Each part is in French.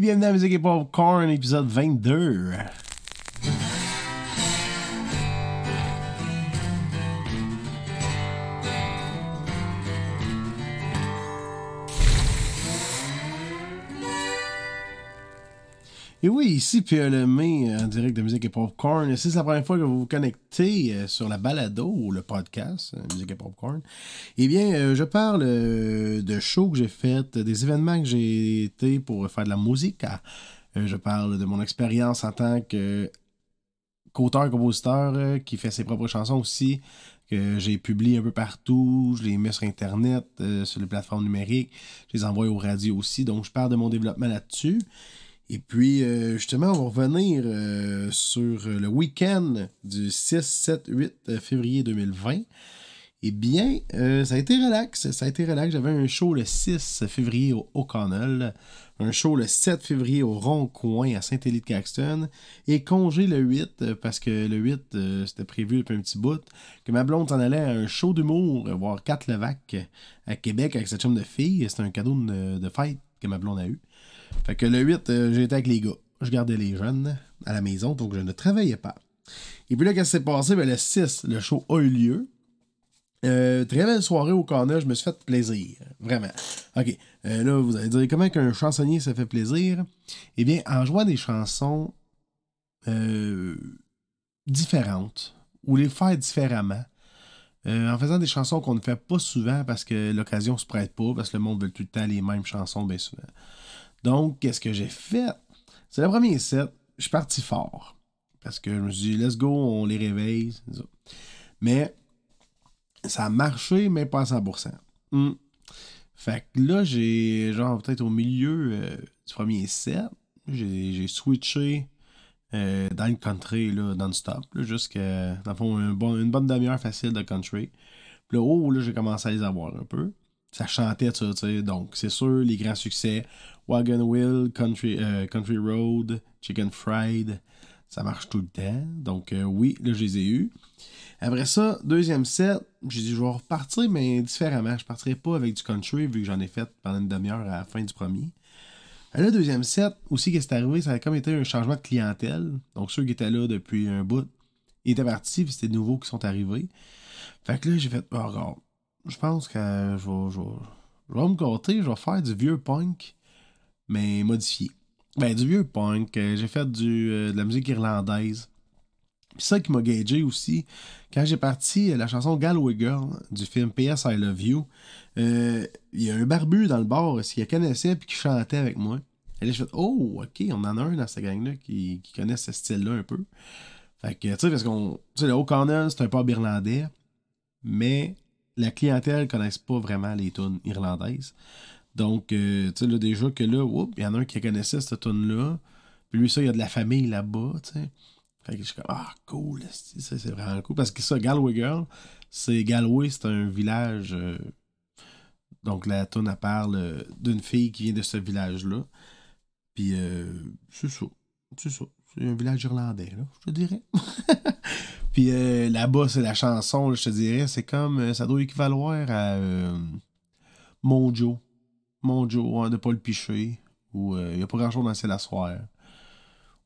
Bienvenue à Musique et Popcorn, épisode 22. Et oui, ici Pierre Lemay en direct de Musique et Popcorn. Si c'est la première fois que vous vous connectez euh, sur la balado ou le podcast euh, Musique et Popcorn, eh bien, euh, je parle de shows que j'ai fait, des événements que j'ai été pour faire de la musique. Je parle de mon expérience en tant que qu'auteur-compositeur qui fait ses propres chansons aussi, que j'ai publié un peu partout, je les mets sur Internet, sur les plateformes numériques, je les envoie aux radios aussi, donc je parle de mon développement là-dessus. Et puis, euh, justement, on va revenir euh, sur le week-end du 6, 7, 8 février 2020. Eh bien, euh, ça a été relax. Ça a été relax. J'avais un show le 6 février au O'Connell, un show le 7 février au Rond-Coin à Saint-Élie-de-Caxton et congé le 8 parce que le 8, c'était prévu depuis un petit bout, que ma blonde s'en allait à un show d'humour, voir 4 Levac à Québec avec cette chambre de fille. C'était un cadeau de fête que ma blonde a eu. Fait que le 8, euh, j'étais avec les gars. Je gardais les jeunes à la maison, donc je ne travaillais pas. Et puis là, qu'est-ce qui s'est passé? Ben, le 6, le show a eu lieu. Euh, très belle soirée au corner, je me suis fait plaisir. Vraiment. OK. Euh, là, vous allez dire comment qu'un chansonnier se fait plaisir? Eh bien, en jouant des chansons différentes ou les faire différemment. en faisant des chansons qu'on ne fait pas souvent parce que l'occasion se prête pas, parce que le monde veut tout le temps les mêmes chansons bien souvent. Donc, qu'est-ce que j'ai fait? C'est le premier set. Je suis parti fort. Parce que je me suis dit, let's go, on les réveille. Mais ça a marché, mais pas à 100%. Hmm. Fait que là, j'ai, genre, peut-être au milieu euh, du premier set, j'ai switché euh, dans le country, là, non-stop, jusqu'à, dans le fond, une bonne demi-heure facile de country. Puis là, oh, là, j'ai commencé à les avoir un peu. Ça chantait, tu sais. Donc, c'est sûr, les grands succès. Wagon Wheel, Country, euh, Country Road, Chicken Fried, ça marche tout le temps. Donc euh, oui, là je les ai eus. Après ça, deuxième set, j'ai dit je vais repartir, mais différemment. Je partirai pas avec du country vu que j'en ai fait pendant une demi-heure à la fin du premier. Le deuxième set, aussi, qu'est-ce qui est arrivé, ça a comme été un changement de clientèle. Donc ceux qui étaient là depuis un bout, ils étaient partis, puis c'était de nouveaux qui sont arrivés. Fait que là, j'ai fait, oh, regarde, je pense que je vais, je, vais, me gâter, je vais faire du vieux punk mais modifié. Ben, du vieux punk. Euh, j'ai fait euh, de la musique irlandaise. C'est ça qui m'a gagé aussi. Quand j'ai parti euh, la chanson Galway Girl du film PS I Love You, il y a un barbu dans le bar qui connaissait puis qui chantait avec moi. Et là, je fait Oh, ok, on en a un dans cette gang-là qui, qui connaît ce style-là un peu. Fait que, tu sais, parce qu'on. Tu sais, le O'Connell, c'est un pub irlandais, mais la clientèle ne connaisse pas vraiment les tunes irlandaises. Donc, euh, tu sais, là, déjà que là, il y en a un qui connaissait cette tune-là. Puis lui, ça, il y a de la famille là-bas, tu sais. Fait que je suis comme, ah, cool, c'est vraiment cool. Parce que ça, Galway Girl, c'est Galway, c'est un village. Euh, donc, la tune, elle parle euh, d'une fille qui vient de ce village-là. Puis, c'est ça. C'est ça. C'est un village irlandais, là, je te dirais. Puis là-bas, c'est la chanson, je te dirais, c'est comme. Ça doit équivaloir à Mojo mon Joe de Paul Piché, ou il euh, n'y a pas grand chose dans la soirée,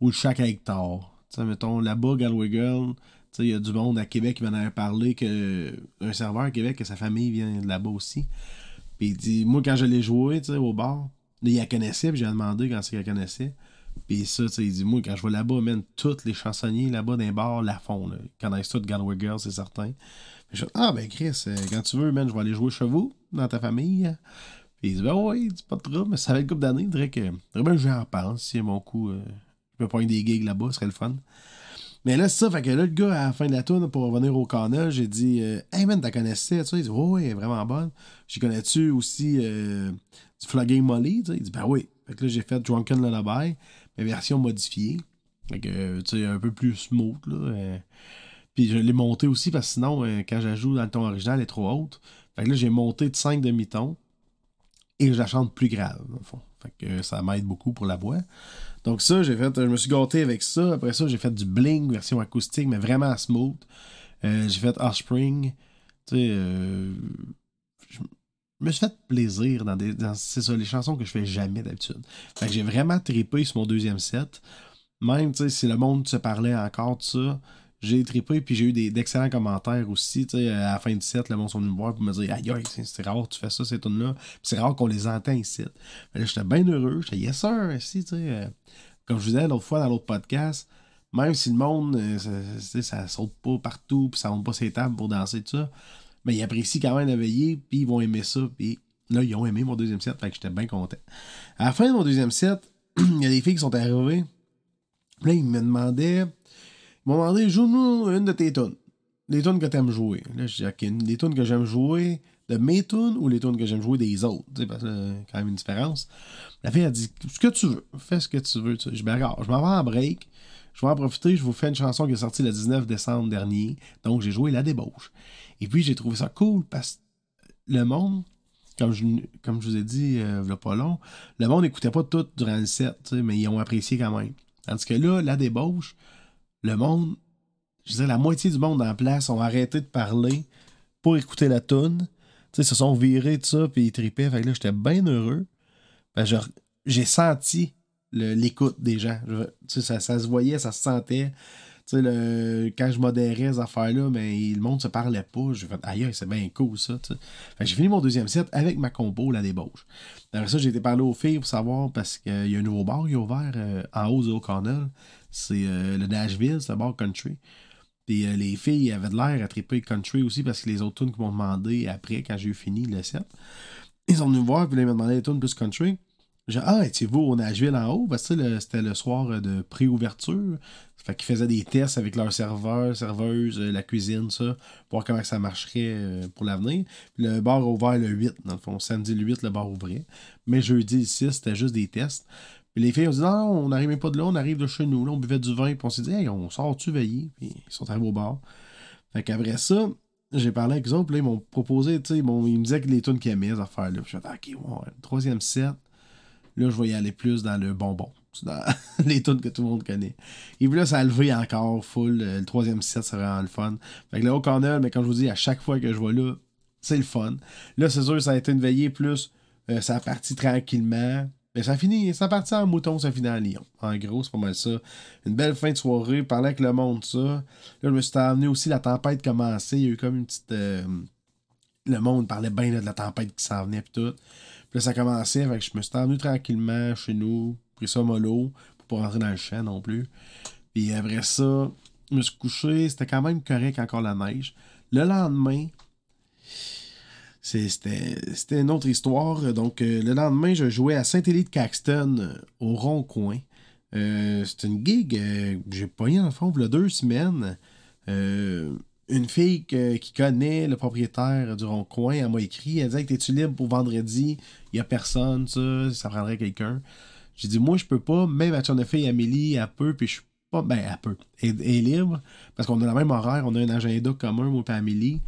ou le Chac à Hector. sais mettons, là-bas, Galway Girl, il y a du monde à Québec qui m'en avait parlé que un serveur à Québec, que sa famille vient de là-bas aussi. Puis il dit, moi, quand je l'ai joué au bar, il la connaissait, puis j'ai demandé quand c'est qu'elle connaissait. Puis ça, il dit, moi, quand je vais là-bas, même tous les chansonniers là-bas d'un bar la font. Là. Quand on tout Galway Girl, c'est certain. je ah, ben Chris, euh, quand tu veux, man, je vais aller jouer chez vous, dans ta famille il dit, ben oui, c'est pas trop, mais ça va être une couple d'années. Je dirais que, bien je en pense. Si mon coup, euh, je peux prendre des gigs là-bas, ce serait le fun. Mais là, c'est ça. Fait que là, le gars, à la fin de la tourne, pour revenir au canal, j'ai dit, euh, hey man, t'as connaissais, tu sais? Il dit, est vraiment bonne. J'ai connais-tu aussi euh, du Flogging Molly? Il dit, ben oui. Fait que là, j'ai fait Drunken Lullaby, mais version modifiée. Fait que, tu sais, un peu plus smooth, là. Puis je l'ai monté aussi parce que sinon, quand j'ajoute dans le ton original, elle est trop haute. Fait que là, j'ai monté de 5 demi-tons et je la chante plus grave. Fait que ça m'aide beaucoup pour la voix. Donc ça, j'ai fait, je me suis gâté avec ça. Après ça, j'ai fait du bling, version acoustique, mais vraiment smooth. Euh, j'ai fait Offspring. Tu sais, euh, je me suis fait plaisir dans des. Dans, c'est ça, les chansons que je fais jamais d'habitude. Fait j'ai vraiment trippé sur mon deuxième set. Même, si le monde se parlait encore de ça, j'ai trippé, puis j'ai eu des, d'excellents commentaires aussi. À la fin du set, le monde sont venus me voir pour me dire Aïe, aïe, c'est rare tu fais ça, ces tunes-là. C'est rare qu'on les entend ici. Mais là, j'étais bien heureux. J'étais Yes, sir, ici. Euh, comme je vous disais l'autre fois dans l'autre podcast, même si le monde, euh, ça, ça, saute pas partout, puis ça monte pas ses tables pour danser, tout ça, mais ils apprécient quand même la veillée, puis ils vont aimer ça, puis là, ils ont aimé mon deuxième set, fait que j'étais bien content. À la fin de mon deuxième set, il y a des filles qui sont arrivées, là, ils me demandaient, m'ont demandé, joue-nous une de tes tunes. Les tunes que tu aimes jouer. Là, je dis, OK, les tunes que j'aime jouer, de mes tunes ou les tunes que j'aime jouer des autres? Tu sais, parce que c'est quand même une différence. La fille a dit ce que tu veux, fais ce que tu veux. Je dis, ben, regarde, je m'en vais en break. Je vais en profiter, je vous fais une chanson qui est sortie le 19 décembre dernier. Donc, j'ai joué La Débauche. Et puis, j'ai trouvé ça cool parce que le monde, comme je, comme je vous ai dit euh, pas long, le monde n'écoutait pas tout durant le set, mais ils ont apprécié quand même. Tandis que là, La Débauche, le monde, je dire, la moitié du monde en place ont arrêté de parler pour écouter la tune. Tu sais, se sont virés de ça, puis ils tripaient. Fait que là, j'étais bien heureux. Ben, j'ai senti l'écoute des gens. Ça, ça, se voyait, ça se sentait. Sais, quand je modérais ces affaires-là, mais le monde se parlait pas. J'ai fait, aïe, c'est bien cool ça. J'ai fini mon deuxième set avec ma compo, la débauche. Après ça, j'ai été parler aux filles pour savoir parce qu'il y a un nouveau bar qui est ouvert euh, en haut de O'Connell. C'est euh, le Nashville, c'est le bar country. Euh, les filles avaient de l'air à triper country aussi parce que les autres tunes qui m'ont demandé après, quand j'ai eu fini le set, ils sont venus me voir, puis ils m'ont demandé les tunes plus country. Dit, ah, étiez-vous au Nashville en haut? Parce que c'était le soir euh, de pré-ouverture. Fait qu'ils faisaient des tests avec leurs serveurs, serveuses, euh, la cuisine, ça, pour voir comment ça marcherait pour l'avenir. Le bar a ouvert le 8, dans le fond. Samedi le 8, le bar ouvrait. Mais jeudi le 6, c'était juste des tests. Puis les filles ont dit non, on n'arrive pas de là, on arrive de chez nous. Là, on buvait du vin, puis on s'est dit, hey, on sort-tu veiller? Puis ils sont arrivés au bar. Fait qu'après ça, j'ai parlé avec eux puis là, ils m'ont proposé, tu sais, ils, me disaient que les tunes qu'ils aimaient, ces affaires-là. Je suis dit, ok, ouais, troisième set, là, je vais y aller plus dans le bonbon. Dans les tunes que tout le monde connaît. Et puis là, ça a levé encore full. Le troisième set, c'est vraiment le fun. Fait que là, au corner, mais quand je vous dis, à chaque fois que je vois là, c'est le fun. Là, c'est sûr, ça a été une veillée plus. Euh, ça a parti tranquillement. Mais ça finit, ça partit en mouton, ça finit en lion. En gros, c'est pas mal ça. Une belle fin de soirée, parler avec le monde, ça. Là, je me suis amené aussi, la tempête commençait. Il y a eu comme une petite. Euh, le monde parlait bien de la tempête qui s'en venait, puis tout. Là, ça commençait, fait que je me suis amené tranquillement chez nous, pris ça mollo, pour pas rentrer dans le champ non plus. Puis après ça, je me suis couché, c'était quand même correct encore la neige. Le lendemain, c'était une autre histoire. Donc, euh, le lendemain, je jouais à Saint-Élie de Caxton, euh, au Rond-Coin. Euh, c'était une gig j'ai pogné en fond il y a deux semaines. Une fille qui connaît le propriétaire du Rond-Coin, elle m'a écrit. Elle disait que es-tu libre pour vendredi? Il n'y a personne, ça, ça prendrait quelqu'un. J'ai dit, moi, je peux pas. Même ma de fille Amélie, elle peut, puis je suis pas. Ben, elle peut. Elle, est libre, parce qu'on a la même horaire, on a un agenda commun, moi et Amélie.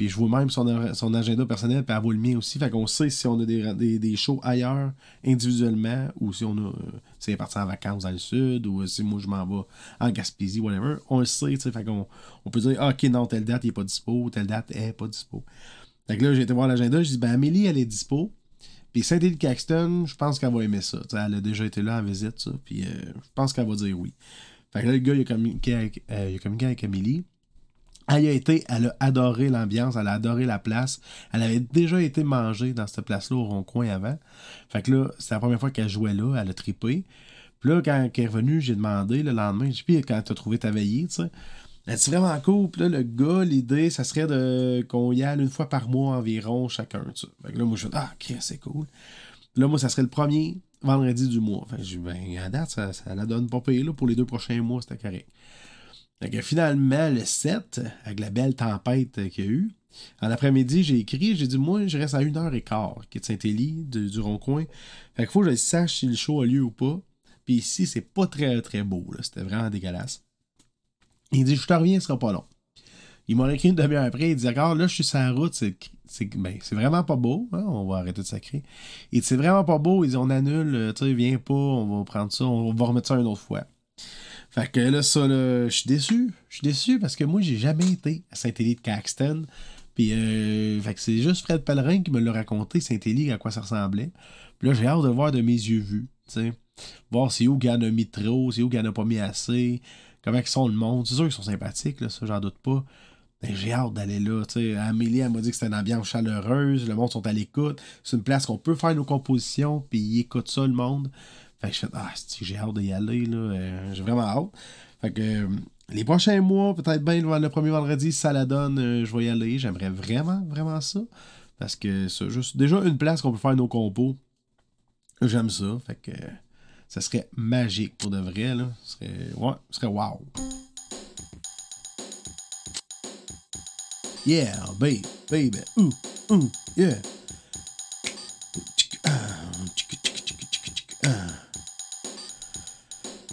Puis je vois même son, son agenda personnel, puis elle voit le mien aussi. Fait qu'on sait si on a des, des, shows ailleurs individuellement ou si on a. si elle est en vacances dans le sud ou si moi je m'en vais en Gaspésie, whatever. On le sait, tu sais. Fait qu'on on peut dire, ah, ok, non, telle date, il n'est pas dispo, telle date, elle n'est pas dispo. Fait que là, j'ai été voir l'agenda, je dis, ben Amélie, elle est dispo. Puis Saint-Élie Caxton, je pense qu'elle va aimer ça. elle a déjà été là en visite, ça. Puis euh, je pense qu'elle va dire oui. Fait que là, le gars, il euh, il a communiqué avec Amélie. Elle a été, elle a adoré l'ambiance, elle a adoré la place. Elle avait déjà été mangée dans cette place-là au rond-coin avant. Fait que là, c'est la première fois qu'elle jouait là, elle a trippé. Puis là, quand elle est revenue, j'ai demandé le lendemain, j'ai dit, quand t'as trouvé ta veillée, tu sais? Elle dit vraiment cool. Puis là, le gars, l'idée, ça serait de qu'on y aille une fois par mois environ chacun. Tu sais. Fait que là, moi, je dis, ah, c'est cool. Puis là, moi, ça serait le premier vendredi du mois. Fait que je dis, ben, à date, ça, ça la donne pas payé là, pour les deux prochains mois, c'était correct. Donc, finalement, le 7, avec la belle tempête qu'il y a eu, en après-midi, j'ai écrit, j'ai dit, moi, je reste à 1h15, qui est de Saint-Élie, du, rond-coin. Fait qu'il faut que je sache si le show a lieu ou pas. Puis ici, c'est pas très, très beau. C'était vraiment dégueulasse. Il dit, je te reviens, ce sera pas long. Il m'a écrit une demi-heure après, il dit, d'accord, là, je suis sur la route, c'est ben, vraiment pas beau, hein, on va arrêter de sacrer. Il dit, c'est vraiment pas beau, il dit, on annule, tu sais, viens pas, on va prendre ça, on va remettre ça une autre fois. Fait que là, ça, je suis déçu. Je suis déçu parce que moi, j'ai jamais été à Saint-Élie de Caxton. Puis euh, que c'est juste Fred Pellerin qui me l'a raconté, Saint-Élie, à quoi ça ressemblait. Puis là, j'ai hâte de voir de mes yeux vus, tu. Voir si où il en a mis trop, si où il en a pas mis assez, comment ils sont le monde. C'est sûr qu'ils sont sympathiques, là, ça, j'en doute pas. Mais j'ai hâte d'aller là, tu. Amélie, elle m'a dit que c'était une ambiance chaleureuse, le monde sont à l'écoute. C'est une place qu'on peut faire nos compositions, puis ils écoutent ça, le monde. Fait que je fais, ah, j'ai hâte d'y aller, là? Euh, j'ai vraiment hâte. Fait que euh, les prochains mois, peut-être bien le premier vendredi, si ça la donne, euh, je vais y aller. J'aimerais vraiment, vraiment ça. Parce que c'est juste déjà une place qu'on peut faire nos compos. J'aime ça. Fait que ça serait magique pour de vrai. Là. Serait, ouais, ce serait wow. Yeah, baby, baby. Ooh, yeah.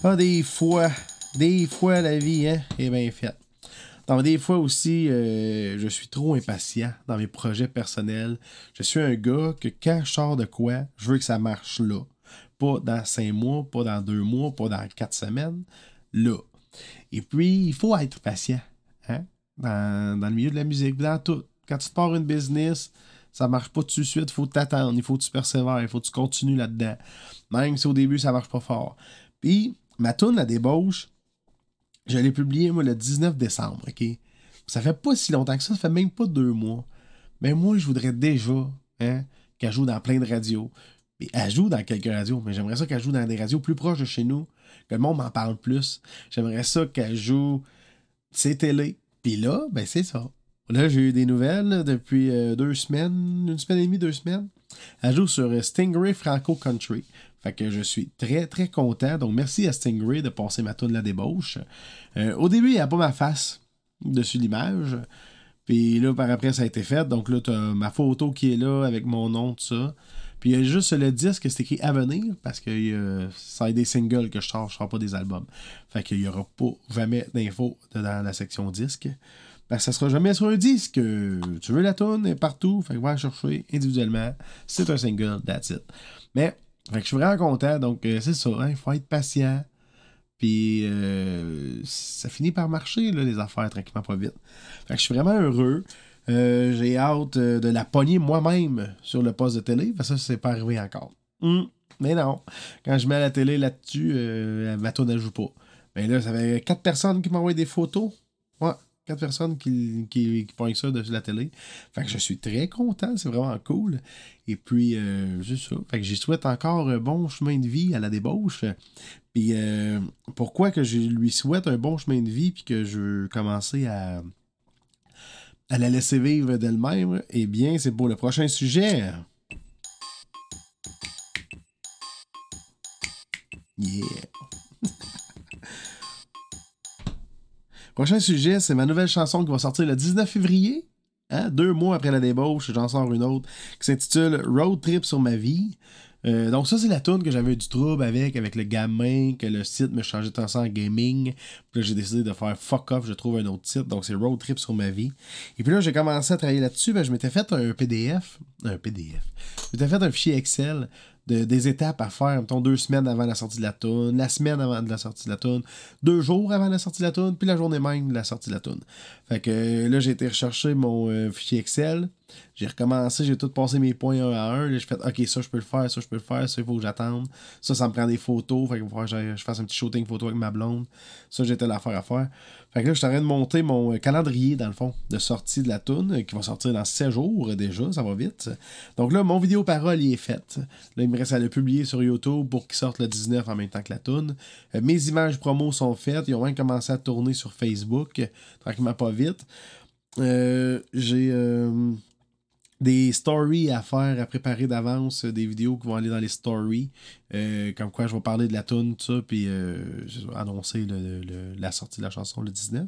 Ah, des fois, des fois, la vie hein, est bien faite. Des fois aussi, euh, je suis trop impatient dans mes projets personnels. Je suis un gars que quand je sors de quoi, je veux que ça marche là. Pas dans cinq mois, pas dans deux mois, pas dans quatre semaines. Là. Et puis, il faut être patient. Hein? Dans, le milieu de la musique, dans tout. Quand tu pars une business, ça marche pas tout de suite, il faut t'attendre, il faut que tu persévères, il faut que tu continues là-dedans. Même si au début, ça marche pas fort. Puis, ma tune la débauche, je l'ai publiée, moi, le 19 décembre, OK? Ça fait pas si longtemps que ça, ça fait même pas deux mois. Mais moi, je voudrais déjà hein, qu'elle joue dans plein de radios. Elle joue dans quelques radios, mais j'aimerais ça qu'elle joue dans des radios plus proches de chez nous, que le monde m'en parle plus. J'aimerais ça qu'elle joue ses télé. Puis là, ben c'est ça. Là, j'ai eu des nouvelles depuis euh, deux semaines, une semaine et demie, deux semaines. Elle joue sur Stingray Franco Country. Fait que je suis très, très content. Donc, merci à Stingray de passer ma de la débauche. Euh, au début, il n'y a pas ma face dessus l'image. Puis là, par après, ça a été fait. Donc là, tu as ma photo qui est là avec mon nom, tout ça. Puis il y a juste le disque, c'est écrit à venir parce que euh, ça a des singles que je sors, je sors pas des albums. Fait qu'il n'y aura pas jamais d'infos dans la section disque. Ben, ça sera jamais sur un disque. Tu veux la tonne, partout. Fait que va chercher individuellement. C'est un single, that's it. Mais fait que je suis vraiment content. Donc, euh, c'est ça. Il hein, faut être patient. Puis, euh, ça finit par marcher, les affaires, tranquillement, pas vite. Fait que je suis vraiment heureux. Euh, j'ai hâte de la pogner moi-même sur le poste de télé. Parce que ça, c'est pas arrivé encore. Hum, mais non. Quand je mets la télé là-dessus, ma tourne ne joue pas. Mais là, ça fait quatre personnes qui m'envoient des photos. Ouais quatre personnes qui, qui, qui ça dessus la télé. Fait que je suis très content, c'est vraiment cool. Et puis, euh, juste ça. Fait que j'y souhaite encore un bon chemin de vie à la débauche. Puis, euh, pourquoi que je lui souhaite un bon chemin de vie puis que je veux commencer à, à la laisser vivre d'elle-même? Eh bien, c'est pour le prochain sujet. Yeah. Prochain sujet, c'est ma nouvelle chanson qui va sortir le 19 février. Hein? Deux mois après la débauche, j'en sors une autre qui s'intitule Road Trip sur ma vie. Euh, donc ça, c'est la tune que j'avais du trouble avec, avec le gamin, que le site me changeait de temps en gaming. Puis là, j'ai décidé de faire fuck off, je trouve un autre site. Donc c'est Road Trip sur ma vie. Et puis là, j'ai commencé à travailler là-dessus. Ben, je m'étais fait un PDF. Un PDF. Je m'étais fait un fichier Excel des étapes à faire, mettons, deux semaines avant la sortie de la tune, la semaine avant la sortie de la tune, deux jours avant la sortie de la tune, puis la journée même de la sortie de la tune. Fait que là, j'ai été rechercher mon euh, fichier Excel. J'ai recommencé, j'ai tout passé mes points un à un. J'ai fait, OK, ça, je peux le faire, ça, je peux le faire, ça, il faut que j'attende. Ça, ça me prend des photos. Fait faut que je fasse un petit shooting photo avec ma blonde. Ça, j'étais l'affaire à faire. Fait là, je suis en train de monter mon euh, calendrier, dans le fond, de sortie de la toune, euh, qui va sortir dans 7 jours déjà, ça va vite. Donc là, mon vidéo parole y est faite. Là, il me reste à le publier sur YouTube pour qu'il sorte le 19 en même temps que la toune. Euh, mes images promo sont faites. Ils ont même commencé à tourner sur Facebook, tranquillement pas vite. J'ai des stories à faire, à préparer d'avance, des vidéos qui vont aller dans les stories, euh, comme quoi je vais parler de la tune, tout ça, puis euh, annoncer la sortie de la chanson le 19.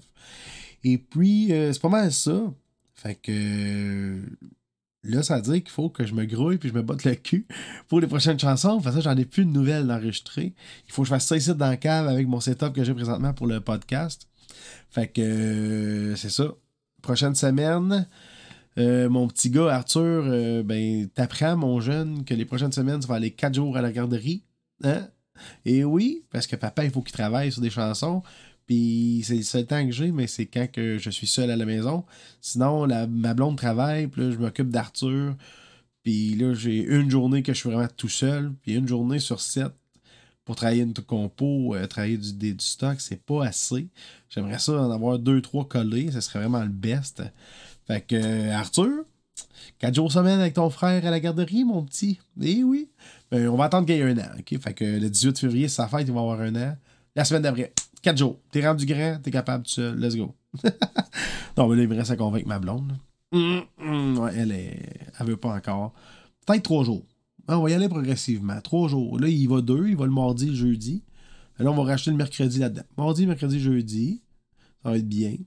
Et puis, euh, c'est pas mal ça. Fait que là, ça veut dire qu'il faut que je me grouille puis je me botte le cul pour les prochaines chansons. Fait ça, j'en ai plus de nouvelles d'enregistrer. Il faut que je fasse ça ici dans le cave avec mon setup que j'ai présentement pour le podcast. Fait que c'est ça. Prochaine semaine. Euh, mon petit gars Arthur, euh, ben, t'apprends, mon jeune, que les prochaines semaines, tu vas aller quatre jours à la garderie. Hein? Et oui, parce que papa, il faut qu'il travaille sur des chansons. Puis c'est le seul temps que j'ai, mais c'est quand que je suis seul à la maison. Sinon, ma blonde travaille, puis là, je m'occupe d'Arthur. Puis là, j'ai une journée que je suis vraiment tout seul. Puis une journée sur sept pour travailler une compo, euh, travailler du, du stock, c'est pas assez. J'aimerais ça en avoir deux, trois collés. Ce serait vraiment le best. Fait que, Arthur, quatre jours semaine avec ton frère à la garderie, mon petit. Eh oui. Ben, on va attendre qu'il y ait un an. Fait que le 18 février, c'est sa fête, il va avoir un an. La semaine d'après, quatre jours. T'es rendu grand, t'es capable tout seul. Let's go. non, mais là, il me reste à convaincre ma blonde. Hum, hum, ouais, elle, est... elle veut pas encore. Peut-être trois jours. Ah, on va y aller progressivement. Trois jours. Là, il va deux. Il va le mardi, le jeudi. Là, on va racheter le mercredi là-dedans. Mardi, mercredi, jeudi. Ça va être bien.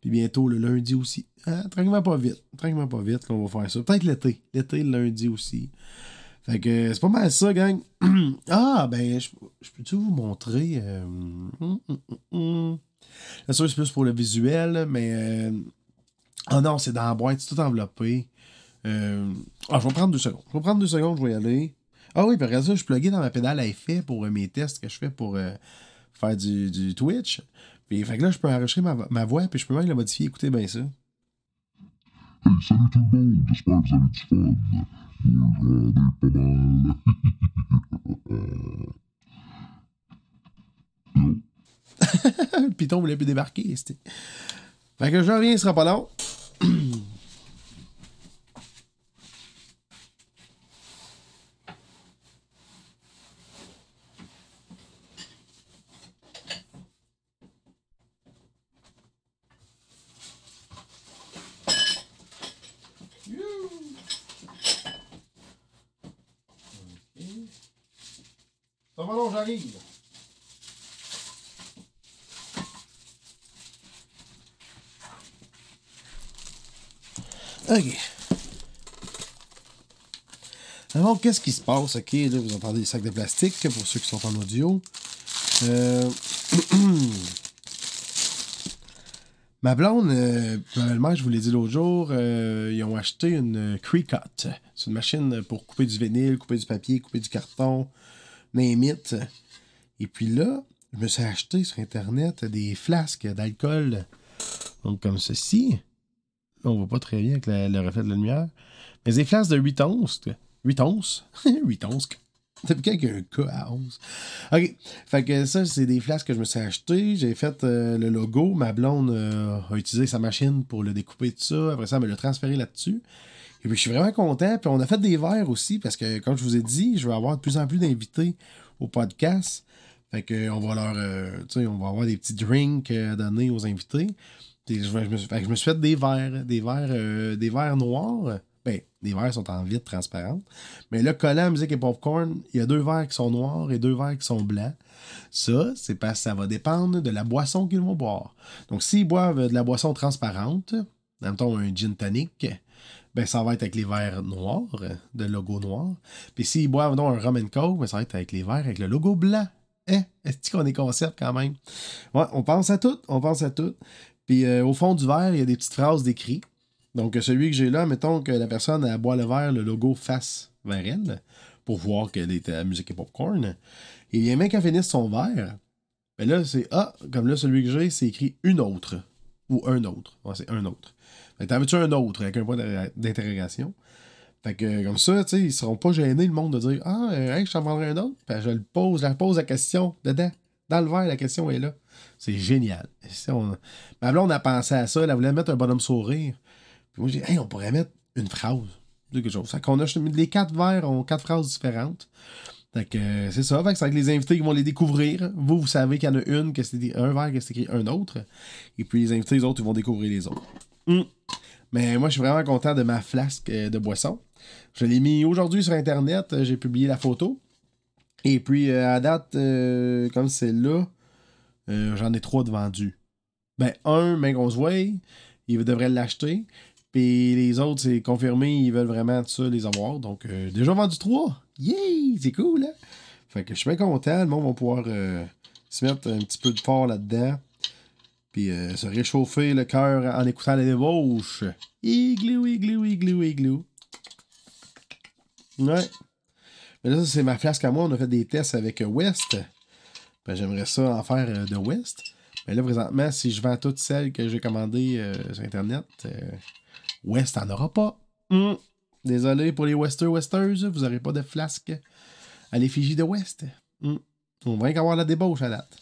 Puis bientôt, le lundi aussi. Hein? Tranquillement pas vite. Tranquillement pas vite, là, on va faire ça. Peut-être l'été. L'été, le lundi aussi. Fait que c'est pas mal ça, gang. ah, ben, je, peux-tu vous montrer? Euh... Hum, hum, hum, c'est plus pour le visuel, mais. Euh... Oh non, c'est dans la boîte, c'est tout enveloppé. Euh... Ah, je vais prendre deux secondes. Je vais prendre deux secondes, je vais y aller. Ah oui, par exemple, ça, je suis plugué dans ma pédale à effet pour euh, mes tests que je fais pour euh, faire du, du, Twitch. Puis, fait que là, je peux enregistrer ma, ma voix, puis je peux même la modifier. Écoutez bien ça. Hey, salut tout le monde, j'espère que vous avez du fun. Moi, j'en ai pas mal. Le piton voulait plus débarquer. Fait que je reviens, il sera pas long. Ça va, j'arrive. OK. Alors, qu'est-ce qui se passe? OK, là, vous entendez des sacs de plastique pour ceux qui sont en audio. Euh... Ma blonde, euh, belle-mère, je vous l'ai dit l'autre jour, euh, ils ont acheté une Cricut. C'est une machine pour couper du vinyle, couper du papier, couper du carton, name it. Et puis là, je me suis acheté sur Internet des flasques d'alcool. Donc, comme ceci. On voit pas très bien avec le reflet de la lumière. Mais des flasques de 8 onces. 8 onces? 8 onces. Depuis quand qu'il y a un K à 11? OK. Fait que ça, c'est des flasques que je me suis acheté. J'ai fait euh, le logo. Ma blonde euh, a utilisé sa machine pour le découper tout ça. Après ça, elle me l'a transféré là-dessus. Et puis, je suis vraiment content. Puis, on a fait des verres aussi parce que, comme je vous ai dit, je vais avoir de plus en plus d'invités au podcast. Fait que, on va leur. Euh, tu sais, on va avoir des petits drinks à donner aux invités. Je, me, fait que je me suis fait des verres. Des verres, des verres noirs ben, les verres sont en vitre transparente. Mais là, collant musique et popcorn, il y a deux verres qui sont noirs et deux verres qui sont blancs. Ça, c'est parce que ça va dépendre de la boisson qu'ils vont boire. Donc, s'ils boivent de la boisson transparente, mettons un gin tonic, ben ça va être avec les verres noirs, de logo noir. Puis s'ils boivent donc un rum and coke, ben, ça va être avec les verres avec le logo blanc. Hein? Est-ce qu'on est concept quand même? Ouais, on pense à tout, on pense à tout. Puis euh, au fond du verre, il y a des petites phrases d'écrit. Donc, celui que j'ai là, mettons que la personne boit le verre, le logo face vers elle, pour voir qu'elle est à musique et popcorn. Et bien, même qu'elle finisse son verre, ben là, c'est Ah, comme là, celui que j'ai, c'est écrit une autre. Ou un autre. Ouais, c'est un autre. T'en veux-tu un autre avec un point d'interrogation? Fait que comme ça, tu sais, ils seront pas gênés, le monde, de dire Ah, euh, je t'en vendrai un autre? Puis je le pose, je pose la question dedans. Dans le verre, la question est là. C'est génial. On... Ma blonde a pensé à ça, elle voulait mettre un bonhomme sourire. Puis moi, j'ai dit, hey, on pourrait mettre une phrase quelque chose. Qu'on a les quatre verres ont quatre phrases différentes. Fait que c'est ça. Fait que les invités qui vont les découvrir. Vous, vous savez qu'il y en a une, que c'est un verre, que c'est écrit un autre. Et puis les invités, les autres, ils vont découvrir les autres. Hum. Mais moi, je suis vraiment content de ma flasque euh, de boisson. Je l'ai mis aujourd'hui sur Internet. J'ai publié la photo. Et puis, euh, à date, comme c'est là, j'en ai trois de vendus. Ben, un, mais qu'on se voit, il devrait l'acheter. Puis les autres, c'est confirmé, ils veulent vraiment tout ça les avoir. Donc, euh, déjà vendu trois. Yay! C'est cool, hein? Fait que je suis bien content. Le monde va pouvoir euh, se mettre un petit peu de fort là-dedans. Puis euh, se réchauffer le cœur en écoutant la débauche. Igloo, igloo, igloo, igloo. Ouais. Mais là, ça, c'est ma flasque à moi. On a fait des tests avec West. Ben, j'aimerais ça en faire de West. Mais là, présentement, si je vends toutes celles que j'ai commandées euh, sur Internet, euh, West n'en aura pas. Hum. Désolé pour les Westers Westers, vous n'aurez pas de flasque à l'effigie de West. Hum. On va avoir la débauche à date.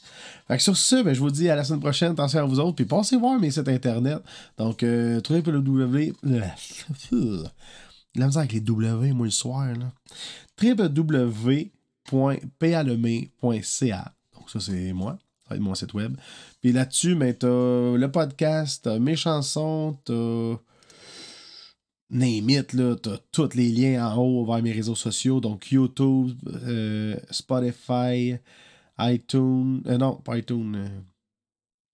Sur ce, ben, je vous dis à la semaine prochaine. Attention à vous autres. Puis passez voir mes sites internet. Donc, euh, www. Avec les W, moi, le soir. là. www.palemay.ca. Donc, ça, c'est moi. Ça va être mon site web. Puis là-dessus, ben, t'as le podcast, t'as mes chansons, t'as. Name it, là, t'as tous les liens en haut vers mes réseaux sociaux, donc YouTube, euh, Spotify, iTunes, euh, non, pas iTunes, euh,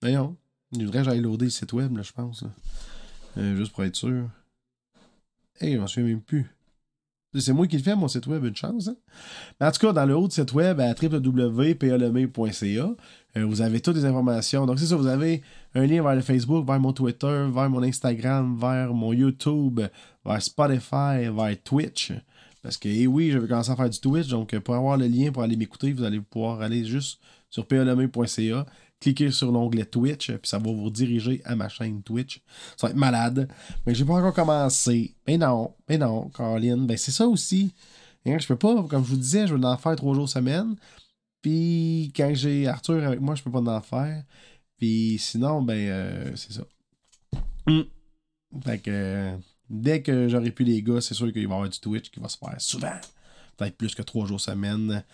voyons, il devrait que j'aille loader le site web, là, je pense. Euh, juste pour être sûr. Hey, je m'en souviens même plus. C'est moi qui le fais, mon site web, une chance. Hein? Mais en tout cas, dans le haut de site web, à www.paleme.ca, euh, vous avez toutes les informations. Donc, c'est ça, vous avez un lien vers le Facebook, vers mon Twitter, vers mon Instagram, vers mon YouTube, vers Spotify, vers Twitch. Parce que, eh oui, j'avais commencé à faire du Twitch, donc euh, pour avoir le lien pour aller m'écouter, vous allez pouvoir aller juste sur paleme.ca, cliquer sur l'onglet Twitch, puis ça va vous diriger à ma chaîne Twitch. Ça va être malade. Mais j'ai pas encore commencé. Mais non, mais non, Caroline. Ben c'est ça aussi. Hein, je peux pas, comme je vous disais, je vais en faire trois jours semaine. Puis quand j'ai Arthur avec moi, je peux pas en faire. Puis sinon, ben euh, c'est ça. Mm. Fait que euh, dès que j'aurai plus les gars, c'est sûr qu'il va y avoir du Twitch qui va se faire souvent. Peut-être plus que trois jours semaine.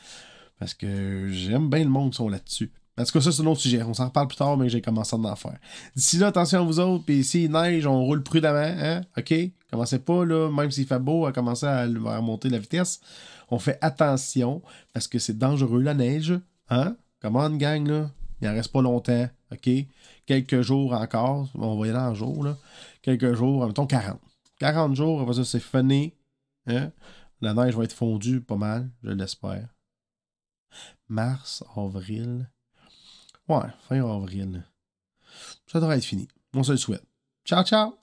Parce que j'aime bien le monde qui sont là-dessus. En tout cas, ça, c'est un autre sujet. On s'en reparle plus tard, mais j'ai commencé à en faire. D'ici là, attention à vous autres. Puis s'il neige, on roule prudemment. Hein? OK? Commencez pas, là, même s'il fait beau, à commencer à, à monter la vitesse. On fait attention parce que c'est dangereux, la neige. Hein? Comment on gang, là? Il en reste pas longtemps. OK? Quelques jours encore. On va y aller en jour, là. Quelques jours, mettons 40. 40 jours, après ça, c'est fini. Hein? La neige va être fondue pas mal, je l'espère. Mars, avril. Ouais, fin avril. Ça devrait être fini. On se le souhaite. Ciao, ciao!